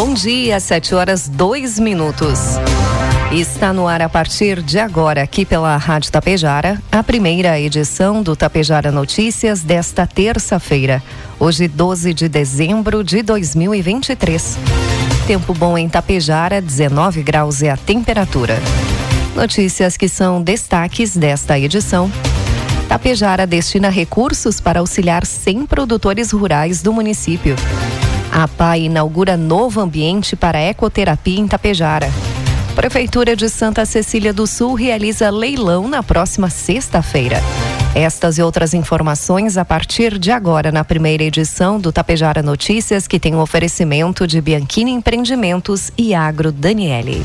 Bom dia, 7 horas 2 minutos. Está no ar a partir de agora, aqui pela Rádio Tapejara, a primeira edição do Tapejara Notícias desta terça-feira, hoje 12 de dezembro de 2023. Tempo bom em Tapejara, 19 graus é a temperatura. Notícias que são destaques desta edição. Tapejara destina recursos para auxiliar 100 produtores rurais do município. A PAI inaugura novo ambiente para ecoterapia em Tapejara. Prefeitura de Santa Cecília do Sul realiza leilão na próxima sexta-feira. Estas e outras informações a partir de agora na primeira edição do Tapejara Notícias, que tem um oferecimento de Bianchini Empreendimentos e Agro Daniele.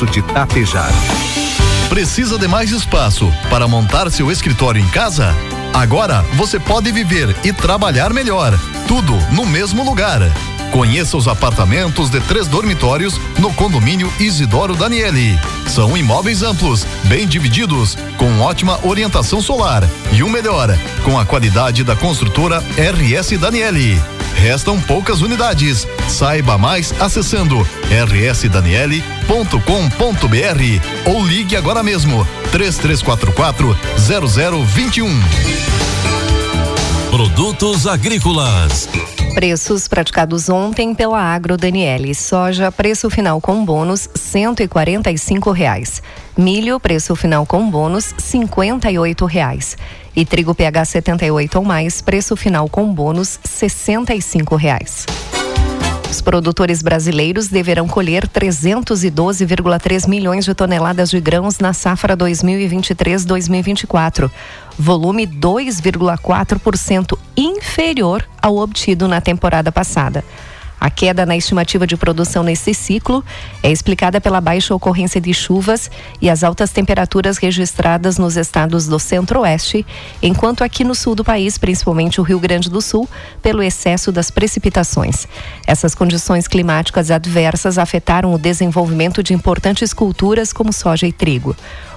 de Tapejara. Precisa de mais espaço para montar seu escritório em casa? Agora você pode viver e trabalhar melhor, tudo no mesmo lugar. Conheça os apartamentos de três dormitórios no condomínio Isidoro Daniele. São imóveis amplos, bem divididos, com ótima orientação solar e o melhor, com a qualidade da construtora RS Daniele. Restam poucas unidades. Saiba mais acessando rsdaniele.com.br ou ligue agora mesmo 3344 0021. Produtos agrícolas. Preços praticados ontem pela Agro Daniele. Soja, preço final com bônus, cento e quarenta e cinco reais. Milho, preço final com bônus, cinquenta e oito reais. E trigo PH 78 ou mais, preço final com bônus, e cinco reais. Os produtores brasileiros deverão colher 312,3 milhões de toneladas de grãos na safra 2023-2024, volume 2,4% inferior ao obtido na temporada passada. A queda na estimativa de produção nesse ciclo é explicada pela baixa ocorrência de chuvas e as altas temperaturas registradas nos estados do centro-oeste, enquanto aqui no sul do país, principalmente o Rio Grande do Sul, pelo excesso das precipitações. Essas condições climáticas adversas afetaram o desenvolvimento de importantes culturas como soja e trigo.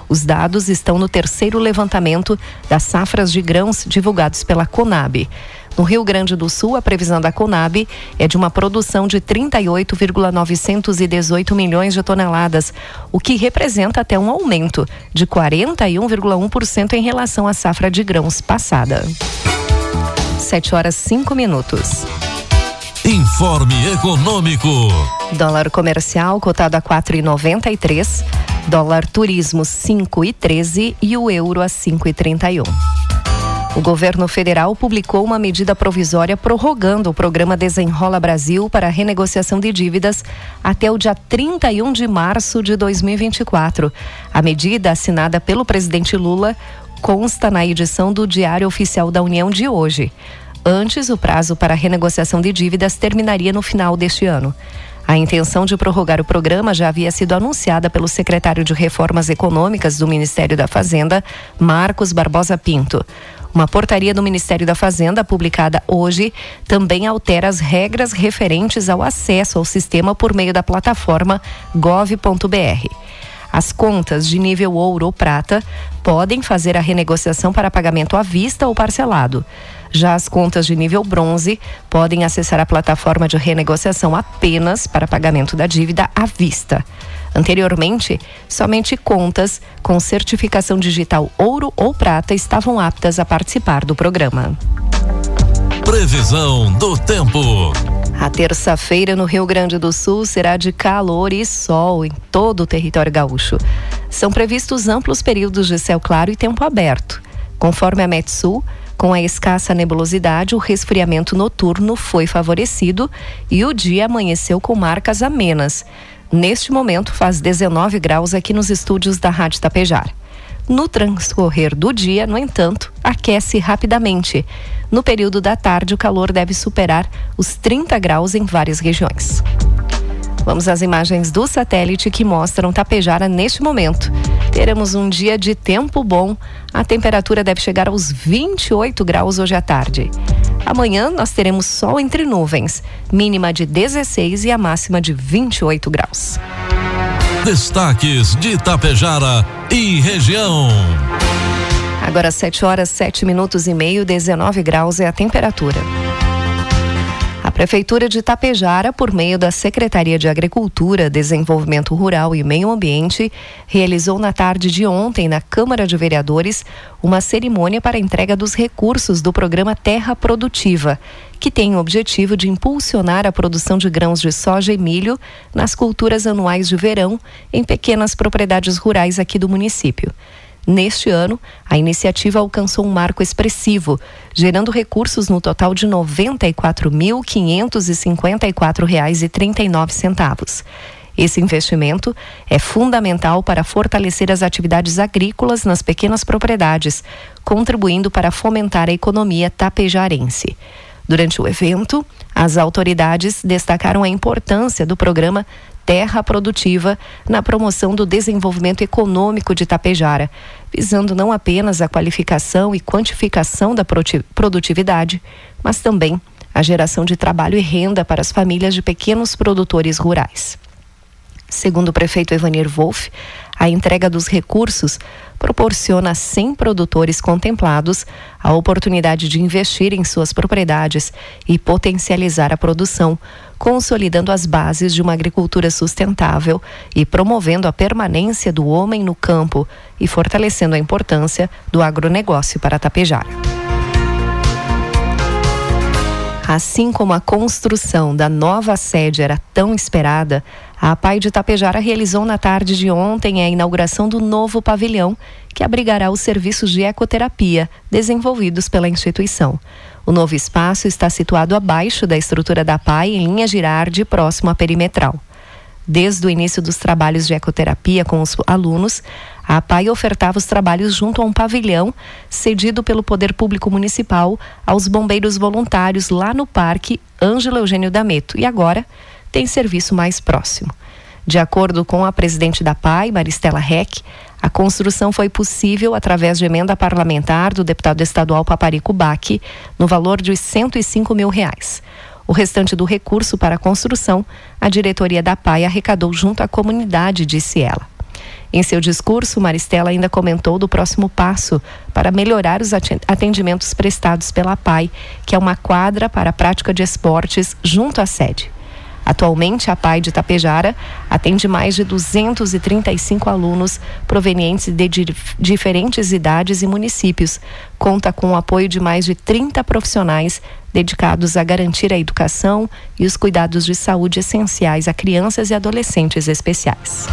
Os dados estão no terceiro levantamento das safras de grãos divulgados pela Conab. No Rio Grande do Sul, a previsão da Conab é de uma produção de 38,918 milhões de toneladas, o que representa até um aumento de 41,1% em relação à safra de grãos passada. 7 horas 5 minutos. Informe Econômico. Dólar comercial cotado a 4,93, dólar turismo 5,13 e o euro a 5,31. O governo federal publicou uma medida provisória prorrogando o programa Desenrola Brasil para renegociação de dívidas até o dia 31 de março de 2024. A medida, assinada pelo presidente Lula, consta na edição do Diário Oficial da União de hoje. Antes, o prazo para renegociação de dívidas terminaria no final deste ano. A intenção de prorrogar o programa já havia sido anunciada pelo secretário de Reformas Econômicas do Ministério da Fazenda, Marcos Barbosa Pinto. Uma portaria do Ministério da Fazenda, publicada hoje, também altera as regras referentes ao acesso ao sistema por meio da plataforma gov.br. As contas de nível ouro ou prata podem fazer a renegociação para pagamento à vista ou parcelado. Já as contas de nível bronze podem acessar a plataforma de renegociação apenas para pagamento da dívida à vista. Anteriormente, somente contas com certificação digital ouro ou prata estavam aptas a participar do programa. Previsão do tempo. A terça-feira no Rio Grande do Sul será de calor e sol em todo o território gaúcho. São previstos amplos períodos de céu claro e tempo aberto. Conforme a Metsul, com a escassa nebulosidade, o resfriamento noturno foi favorecido e o dia amanheceu com marcas amenas. Neste momento, faz 19 graus aqui nos estúdios da Rádio Tapejar. No transcorrer do dia, no entanto, aquece rapidamente. No período da tarde, o calor deve superar os 30 graus em várias regiões. Vamos às imagens do satélite que mostram Tapejara neste momento. Teremos um dia de tempo bom. A temperatura deve chegar aos 28 graus hoje à tarde. Amanhã nós teremos sol entre nuvens, mínima de 16 e a máxima de 28 graus. Destaques de Itapejara e região. Agora 7 horas 7 minutos e meio, 19 graus é a temperatura. Prefeitura de Itapejara, por meio da Secretaria de Agricultura, Desenvolvimento Rural e Meio Ambiente, realizou na tarde de ontem, na Câmara de Vereadores, uma cerimônia para entrega dos recursos do programa Terra Produtiva, que tem o objetivo de impulsionar a produção de grãos de soja e milho nas culturas anuais de verão em pequenas propriedades rurais aqui do município. Neste ano, a iniciativa alcançou um marco expressivo, gerando recursos no total de R$ 94.554,39. Esse investimento é fundamental para fortalecer as atividades agrícolas nas pequenas propriedades, contribuindo para fomentar a economia tapejarense. Durante o evento, as autoridades destacaram a importância do programa Terra Produtiva na promoção do desenvolvimento econômico de Tapejara, visando não apenas a qualificação e quantificação da produtividade, mas também a geração de trabalho e renda para as famílias de pequenos produtores rurais. Segundo o prefeito Evanir Wolff, a entrega dos recursos proporciona a 100 produtores contemplados a oportunidade de investir em suas propriedades e potencializar a produção, consolidando as bases de uma agricultura sustentável e promovendo a permanência do homem no campo e fortalecendo a importância do agronegócio para Tapejara. Assim como a construção da nova sede era tão esperada, a Pai de Tapejara realizou na tarde de ontem a inauguração do novo pavilhão, que abrigará os serviços de ecoterapia desenvolvidos pela instituição. O novo espaço está situado abaixo da estrutura da PAI, em linha Girardi, próximo à perimetral. Desde o início dos trabalhos de ecoterapia com os alunos, a PAI ofertava os trabalhos junto a um pavilhão cedido pelo Poder Público Municipal aos bombeiros voluntários lá no Parque Ângelo Eugênio Dameto. E agora tem serviço mais próximo. De acordo com a presidente da PAI, Maristela Reck, a construção foi possível através de emenda parlamentar do deputado estadual Paparico Baque, no valor de 105 mil reais. O restante do recurso para a construção, a diretoria da PAI arrecadou junto à comunidade, disse ela. Em seu discurso, Maristela ainda comentou do próximo passo para melhorar os atendimentos prestados pela PAI, que é uma quadra para a prática de esportes junto à sede. Atualmente, a PAI de Tapejara atende mais de 235 alunos provenientes de diferentes idades e municípios. Conta com o apoio de mais de 30 profissionais dedicados a garantir a educação e os cuidados de saúde essenciais a crianças e adolescentes especiais.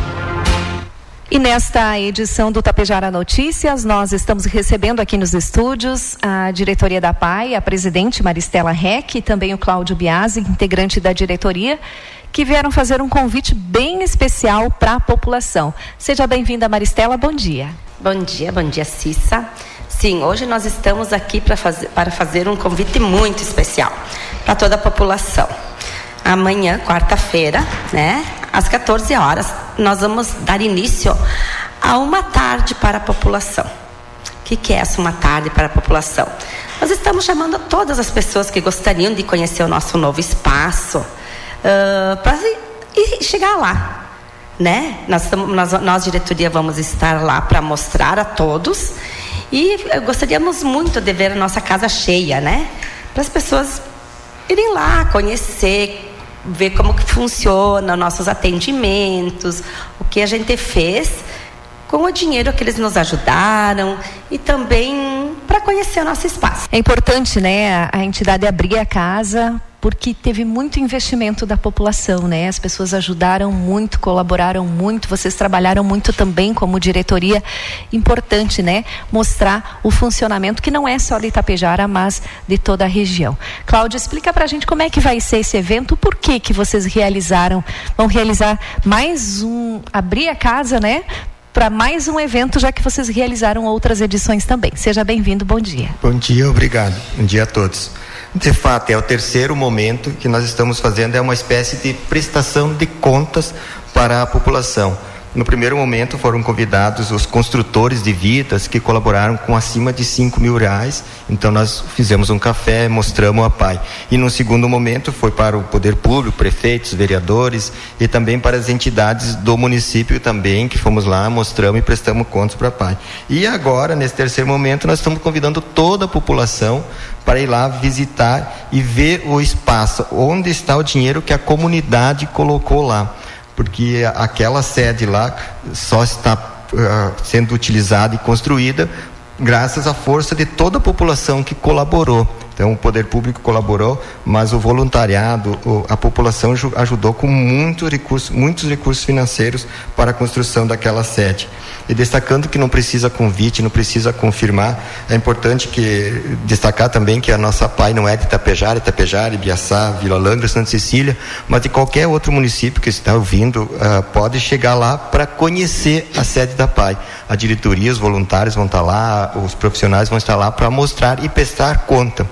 E nesta edição do Tapejara Notícias, nós estamos recebendo aqui nos estúdios a diretoria da PAI, a presidente Maristela Reck e também o Cláudio Biasi, integrante da diretoria, que vieram fazer um convite bem especial para a população. Seja bem-vinda, Maristela, bom dia. Bom dia, bom dia, Cissa. Sim, hoje nós estamos aqui para fazer, para fazer um convite muito especial para toda a população. Amanhã, quarta-feira, né, às 14 horas, nós vamos dar início a uma tarde para a população. O que, que é essa uma tarde para a população? Nós estamos chamando todas as pessoas que gostariam de conhecer o nosso novo espaço uh, para chegar lá. Né? Nós, nós, nós, diretoria, vamos estar lá para mostrar a todos e gostaríamos muito de ver a nossa casa cheia, né? Para as pessoas irem lá conhecer, ver como que funciona nossos atendimentos, o que a gente fez com o dinheiro que eles nos ajudaram e também para conhecer o nosso espaço. É importante, né, a, entidade abrir a casa porque teve muito investimento da população, né? As pessoas ajudaram muito, colaboraram muito, vocês trabalharam muito também como diretoria. Importante, né? Mostrar o funcionamento que não é só de Itapejara, mas de toda a região. Cláudia, explica pra gente como é que vai ser esse evento, por que que vocês realizaram, vão realizar mais um, abrir a casa, né? para mais um evento, já que vocês realizaram outras edições também. Seja bem-vindo, bom dia. Bom dia, obrigado. Bom dia a todos. De fato, é o terceiro momento que nós estamos fazendo, é uma espécie de prestação de contas para a população. No primeiro momento foram convidados os construtores de vidas que colaboraram com acima de 5 mil reais. Então nós fizemos um café, mostramos a PAI. E no segundo momento foi para o poder público, prefeitos, vereadores e também para as entidades do município também, que fomos lá, mostramos e prestamos contas para a PAI. E agora, nesse terceiro momento, nós estamos convidando toda a população para ir lá visitar e ver o espaço, onde está o dinheiro que a comunidade colocou lá porque aquela sede lá só está uh, sendo utilizada e construída graças à força de toda a população que colaborou. Então o poder público colaborou, mas o voluntariado, a população ajudou com muito recurso, muitos recursos financeiros para a construção daquela sede. E destacando que não precisa convite, não precisa confirmar, é importante que destacar também que a nossa PAI não é de Itapejara, Itapejara, Ibiaçá, Vila Langra, Santa Cecília, mas de qualquer outro município que está ouvindo, uh, pode chegar lá para conhecer a sede da PAI. A diretoria, os voluntários vão estar lá, os profissionais vão estar lá para mostrar e prestar conta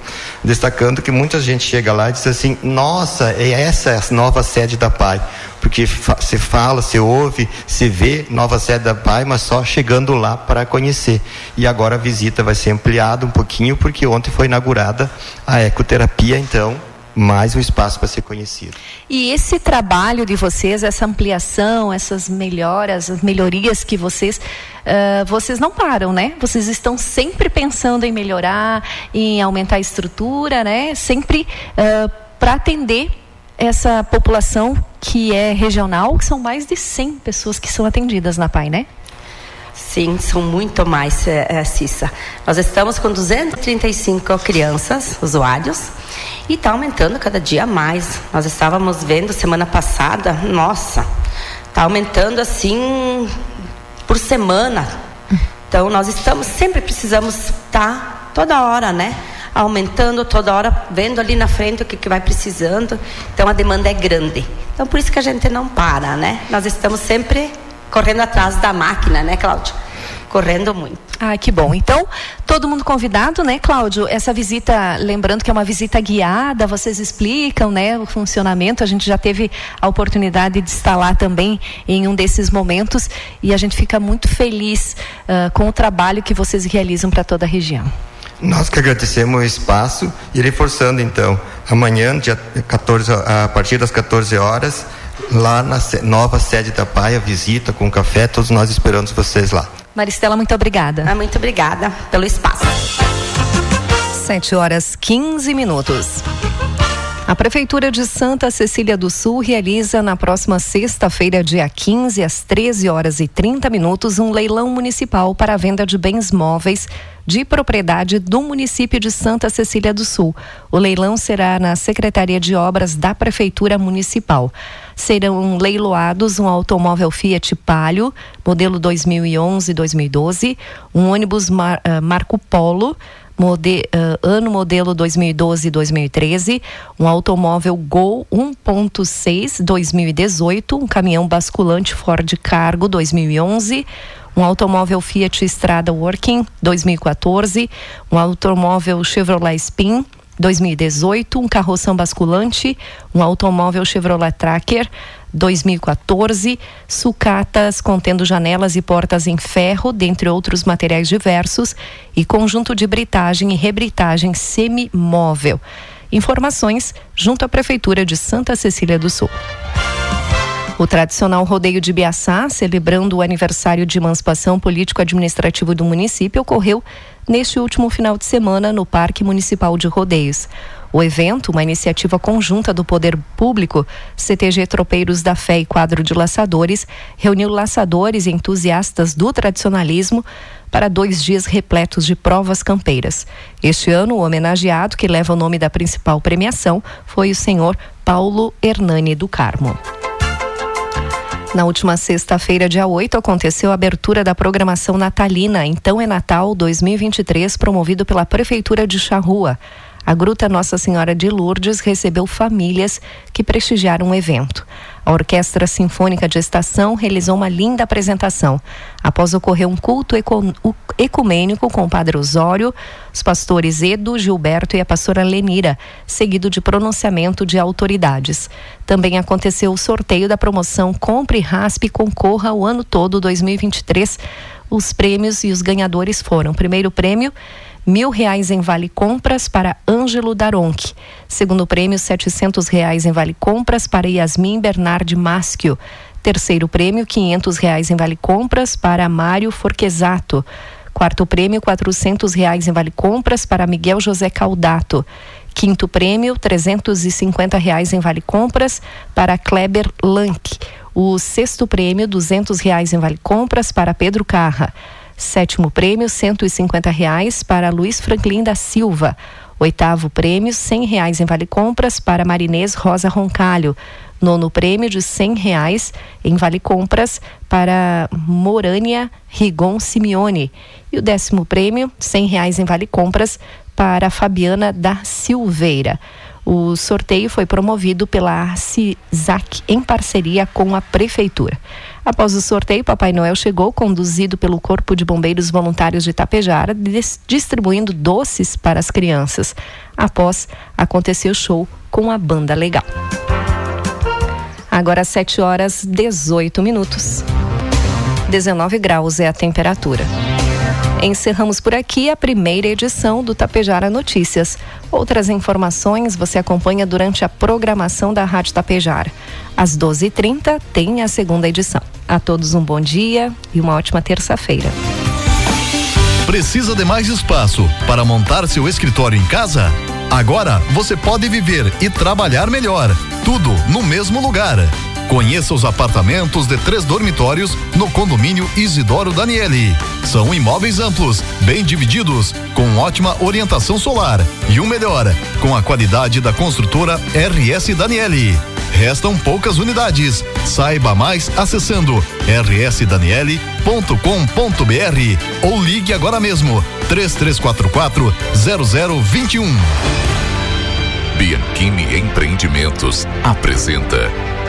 destacando que muita gente chega lá e diz assim: nossa, é essa a nova sede da PAI. Porque se fala, se ouve, se vê nova sede da PAI, mas só chegando lá para conhecer. E agora a visita vai ser ampliada um pouquinho, porque ontem foi inaugurada a ecoterapia, então mais um espaço para ser conhecido. E esse trabalho de vocês, essa ampliação, essas melhoras, as melhorias que vocês, uh, vocês não param, né? Vocês estão sempre pensando em melhorar, em aumentar a estrutura, né? Sempre uh, para atender essa população que é regional, que são mais de 100 pessoas que são atendidas na PAI, né? Sim, são muito mais, é, Cissa. Nós estamos com 235 crianças, usuários, e está aumentando cada dia mais. Nós estávamos vendo semana passada, nossa, está aumentando assim por semana. Então nós estamos, sempre precisamos estar tá, toda hora, né? Aumentando toda hora, vendo ali na frente o que, que vai precisando. Então a demanda é grande. Então por isso que a gente não para, né? Nós estamos sempre correndo atrás da máquina, né, Cláudio? Correndo muito. Ah, que bom. Então, todo mundo convidado, né, Cláudio? Essa visita, lembrando que é uma visita guiada, vocês explicam, né, o funcionamento. A gente já teve a oportunidade de estar lá também em um desses momentos e a gente fica muito feliz uh, com o trabalho que vocês realizam para toda a região. Nós que agradecemos o espaço e reforçando então, amanhã, dia 14, a partir das 14 horas, lá na nova sede da Paia, visita com café, todos nós esperamos vocês lá. Maristela, muito obrigada. Ah, muito obrigada pelo espaço. 7 horas 15 minutos. A Prefeitura de Santa Cecília do Sul realiza na próxima sexta-feira, dia 15, às 13 horas e 30 minutos, um leilão municipal para a venda de bens móveis de propriedade do município de Santa Cecília do Sul. O leilão será na Secretaria de Obras da Prefeitura Municipal. Serão leiloados um automóvel Fiat Palio, modelo 2011-2012, um ônibus Mar, uh, Marco Polo, Mode, uh, ano modelo 2012 e 2013, um automóvel Gol 1.6 2018, um caminhão basculante Ford Cargo 2011, um automóvel Fiat Strada Working 2014, um automóvel Chevrolet Spin 2018, um carroção basculante, um automóvel Chevrolet Tracker 2014, sucatas contendo janelas e portas em ferro, dentre outros materiais diversos, e conjunto de britagem e rebritagem semimóvel. Informações junto à Prefeitura de Santa Cecília do Sul. O tradicional rodeio de Biaçá, celebrando o aniversário de emancipação político-administrativo do município, ocorreu neste último final de semana no Parque Municipal de Rodeios. O evento, uma iniciativa conjunta do Poder Público, CTG Tropeiros da Fé e Quadro de Laçadores, reuniu laçadores e entusiastas do tradicionalismo para dois dias repletos de provas campeiras. Este ano, o homenageado, que leva o nome da principal premiação, foi o senhor Paulo Hernani do Carmo. Na última sexta-feira, dia 8, aconteceu a abertura da programação natalina Então é Natal 2023, promovido pela Prefeitura de Charrua. A Gruta Nossa Senhora de Lourdes recebeu famílias que prestigiaram o evento. A Orquestra Sinfônica de Estação realizou uma linda apresentação. Após ocorrer um culto ecumênico com o Padre Osório, os pastores Edo, Gilberto e a pastora Lenira, seguido de pronunciamento de autoridades. Também aconteceu o sorteio da promoção Compre, Raspe Concorra o ano todo 2023. Os prêmios e os ganhadores foram: primeiro prêmio mil reais em vale compras para Ângelo Daronque. Segundo prêmio, setecentos reais em vale compras para Yasmin Bernardi Maschio. Terceiro prêmio, quinhentos reais em vale compras para Mário Forquesato. Quarto prêmio, quatrocentos reais em vale compras para Miguel José Caldato. Quinto prêmio, trezentos e cinquenta reais em vale compras para Kleber Lank. O sexto prêmio, duzentos reais em vale compras para Pedro Carra. Sétimo prêmio, cento e cinquenta reais para Luiz Franklin da Silva. Oitavo prêmio, cem reais em vale compras para Marinês Rosa Roncalho. Nono prêmio de cem reais em vale compras para Morânia Rigon Simeone. E o décimo prêmio, cem reais em vale compras para Fabiana da Silveira. O sorteio foi promovido pela CISAC em parceria com a Prefeitura. Após o sorteio, Papai Noel chegou conduzido pelo Corpo de Bombeiros Voluntários de Tapejara, distribuindo doces para as crianças. Após, aconteceu o show com a banda legal. Agora 7 horas 18 minutos. 19 graus é a temperatura. Encerramos por aqui a primeira edição do Tapejara Notícias. Outras informações você acompanha durante a programação da Rádio Tapejara. Às 12h30 tem a segunda edição. A todos um bom dia e uma ótima terça-feira. Precisa de mais espaço para montar seu escritório em casa? Agora você pode viver e trabalhar melhor. Tudo no mesmo lugar. Conheça os apartamentos de três dormitórios no condomínio Isidoro Daniele. São imóveis amplos, bem divididos, com ótima orientação solar e o melhor, com a qualidade da construtora RS Daniele. Restam poucas unidades. Saiba mais acessando rsdaniele.com.br ou ligue agora mesmo 3344 0021. Bianchini Empreendimentos apresenta